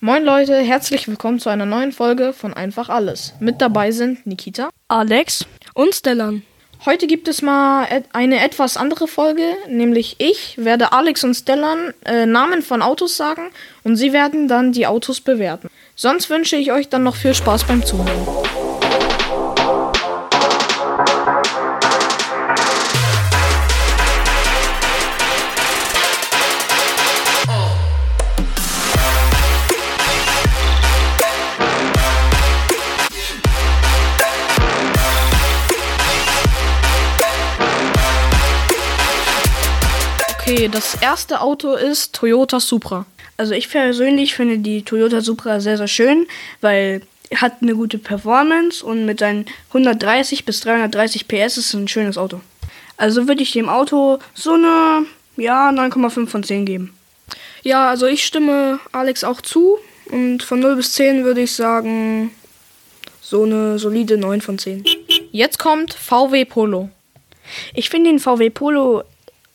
Moin Leute, herzlich willkommen zu einer neuen Folge von Einfach Alles. Mit dabei sind Nikita, Alex und Stellan. Heute gibt es mal eine etwas andere Folge, nämlich ich werde Alex und Stellan äh, Namen von Autos sagen und sie werden dann die Autos bewerten. Sonst wünsche ich euch dann noch viel Spaß beim Zuhören. Okay, das erste Auto ist Toyota Supra. Also ich persönlich finde die Toyota Supra sehr, sehr schön, weil hat eine gute Performance und mit seinen 130 bis 330 PS ist es ein schönes Auto. Also würde ich dem Auto so eine, ja, 9,5 von 10 geben. Ja, also ich stimme Alex auch zu und von 0 bis 10 würde ich sagen so eine solide 9 von 10. Jetzt kommt VW Polo. Ich finde den VW Polo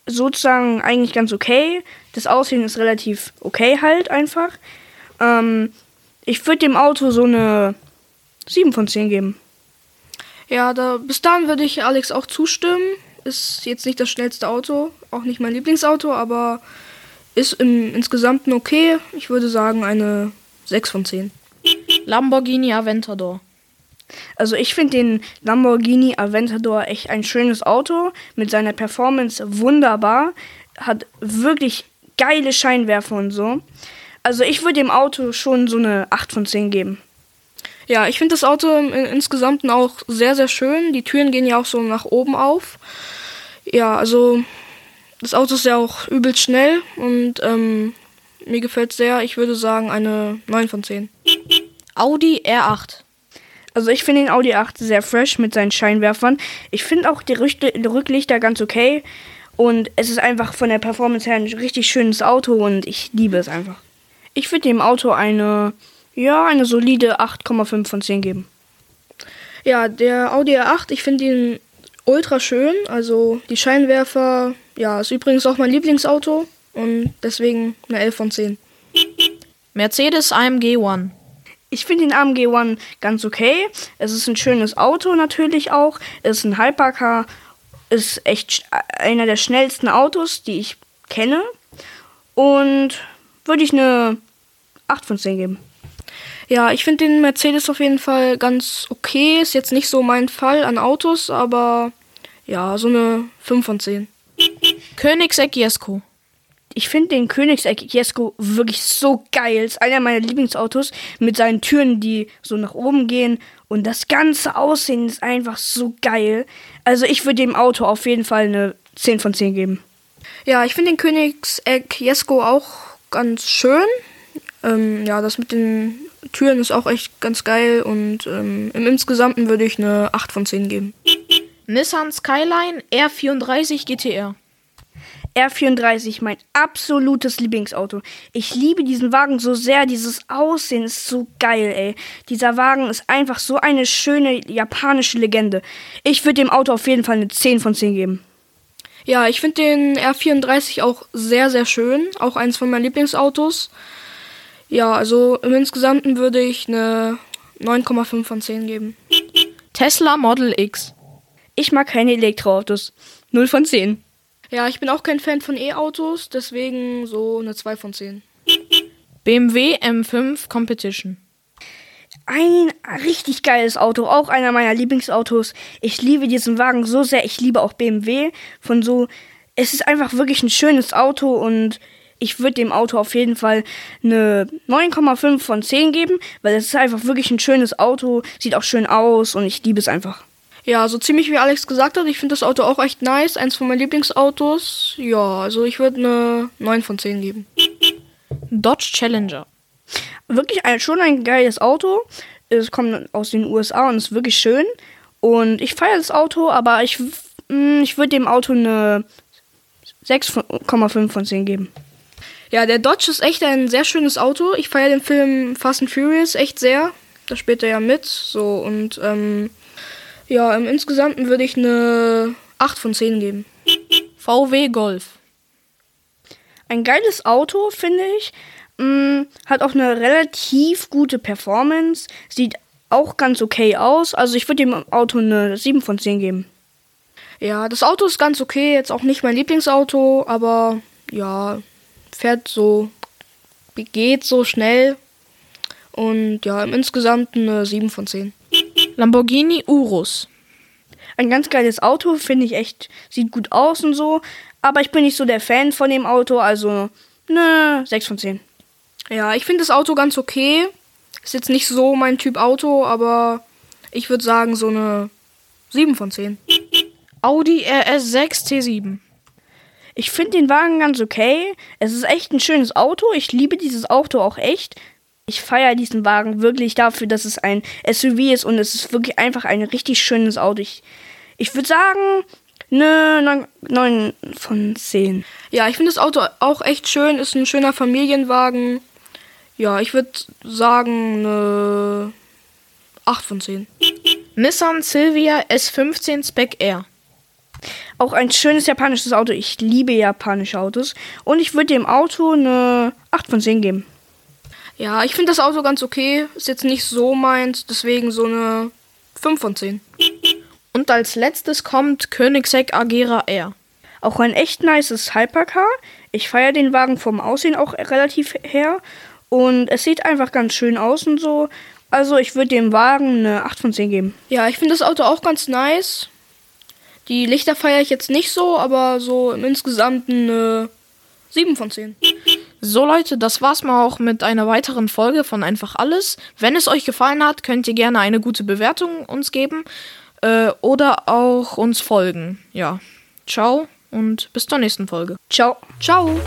sozusagen eigentlich ganz okay. Das Aussehen ist relativ okay halt einfach. Ähm, ich würde dem Auto so eine 7 von 10 geben. Ja, da, bis dahin würde ich Alex auch zustimmen. Ist jetzt nicht das schnellste Auto, auch nicht mein Lieblingsauto, aber ist im insgesamten okay. Ich würde sagen eine 6 von 10. Lamborghini Aventador. Also ich finde den Lamborghini Aventador echt ein schönes Auto. Mit seiner Performance wunderbar. Hat wirklich geile Scheinwerfer und so. Also ich würde dem Auto schon so eine 8 von 10 geben. Ja, ich finde das Auto im, insgesamt auch sehr, sehr schön. Die Türen gehen ja auch so nach oben auf. Ja, also das Auto ist ja auch übel schnell und ähm, mir gefällt sehr. Ich würde sagen eine 9 von 10. Audi R8. Also ich finde den Audi 8 sehr fresh mit seinen Scheinwerfern. Ich finde auch die, die Rücklichter ganz okay. Und es ist einfach von der Performance her ein richtig schönes Auto und ich liebe es einfach. Ich würde dem Auto eine, ja, eine solide 8,5 von 10 geben. Ja, der Audi R8, ich finde ihn ultra schön. Also die Scheinwerfer, ja, ist übrigens auch mein Lieblingsauto und deswegen eine 11 von 10. Mercedes AMG One. Ich finde den AMG One ganz okay. Es ist ein schönes Auto natürlich auch. Es ist ein Hypercar. Ist echt einer der schnellsten Autos, die ich kenne. Und würde ich eine 8 von 10 geben. Ja, ich finde den Mercedes auf jeden Fall ganz okay. Ist jetzt nicht so mein Fall an Autos, aber ja, so eine 5 von 10. Königsegg Jesko ich finde den Königseck Jesko wirklich so geil. Ist einer meiner Lieblingsautos mit seinen Türen, die so nach oben gehen. Und das ganze Aussehen ist einfach so geil. Also ich würde dem Auto auf jeden Fall eine 10 von 10 geben. Ja, ich finde den Königseck Jesko auch ganz schön. Ähm, ja, das mit den Türen ist auch echt ganz geil. Und ähm, im Insgesamten würde ich eine 8 von 10 geben. Nissan Skyline R34 GTR. R34, mein absolutes Lieblingsauto. Ich liebe diesen Wagen so sehr, dieses Aussehen ist so geil, ey. Dieser Wagen ist einfach so eine schöne japanische Legende. Ich würde dem Auto auf jeden Fall eine 10 von 10 geben. Ja, ich finde den R34 auch sehr, sehr schön. Auch eins von meinen Lieblingsautos. Ja, also im Insgesamten würde ich eine 9,5 von 10 geben. Tesla Model X. Ich mag keine Elektroautos. 0 von 10. Ja, ich bin auch kein Fan von E-Autos, deswegen so eine 2 von 10. BMW M5 Competition. Ein richtig geiles Auto, auch einer meiner Lieblingsautos. Ich liebe diesen Wagen so sehr. Ich liebe auch BMW. Von so, es ist einfach wirklich ein schönes Auto und ich würde dem Auto auf jeden Fall eine 9,5 von 10 geben, weil es ist einfach wirklich ein schönes Auto, sieht auch schön aus und ich liebe es einfach. Ja, so ziemlich wie Alex gesagt hat, ich finde das Auto auch echt nice. Eins von meinen Lieblingsautos. Ja, also ich würde eine 9 von 10 geben. Dodge Challenger. Wirklich ein, schon ein geiles Auto. Es kommt aus den USA und ist wirklich schön. Und ich feiere das Auto, aber ich, mm, ich würde dem Auto eine 6,5 von 10 geben. Ja, der Dodge ist echt ein sehr schönes Auto. Ich feiere den Film Fast and Furious echt sehr. Da spielt er ja mit. So und ähm, ja, im Insgesamten würde ich eine 8 von 10 geben. VW Golf. Ein geiles Auto, finde ich. Mm, hat auch eine relativ gute Performance. Sieht auch ganz okay aus. Also ich würde dem Auto eine 7 von 10 geben. Ja, das Auto ist ganz okay. Jetzt auch nicht mein Lieblingsauto, aber ja, fährt so, geht so schnell. Und ja, insgesamt eine 7 von 10. Lamborghini Urus. Ein ganz geiles Auto, finde ich echt. Sieht gut aus und so. Aber ich bin nicht so der Fan von dem Auto, also ne 6 von 10. Ja, ich finde das Auto ganz okay. Ist jetzt nicht so mein Typ Auto, aber ich würde sagen so eine 7 von 10. Audi RS6 T7. Ich finde den Wagen ganz okay. Es ist echt ein schönes Auto. Ich liebe dieses Auto auch echt. Ich feiere diesen Wagen wirklich dafür, dass es ein SUV ist und es ist wirklich einfach ein richtig schönes Auto. Ich, ich würde sagen, ne 9 von 10. Ja, ich finde das Auto auch echt schön. Ist ein schöner Familienwagen. Ja, ich würde sagen, eine 8 von 10. Nissan Silvia S15 Spec Air. Auch ein schönes japanisches Auto. Ich liebe japanische Autos. Und ich würde dem Auto eine 8 von 10 geben. Ja, ich finde das Auto ganz okay. Ist jetzt nicht so meins, deswegen so eine 5 von 10. Und als letztes kommt Koenigsegg Agera R. Auch ein echt nices Hypercar. Ich feiere den Wagen vom Aussehen auch relativ her. Und es sieht einfach ganz schön aus und so. Also ich würde dem Wagen eine 8 von 10 geben. Ja, ich finde das Auto auch ganz nice. Die Lichter feiere ich jetzt nicht so, aber so im Insgesamten eine 7 von 10. So Leute, das war's mal auch mit einer weiteren Folge von Einfach Alles. Wenn es euch gefallen hat, könnt ihr gerne eine gute Bewertung uns geben äh, oder auch uns folgen. Ja, ciao und bis zur nächsten Folge. Ciao. Ciao.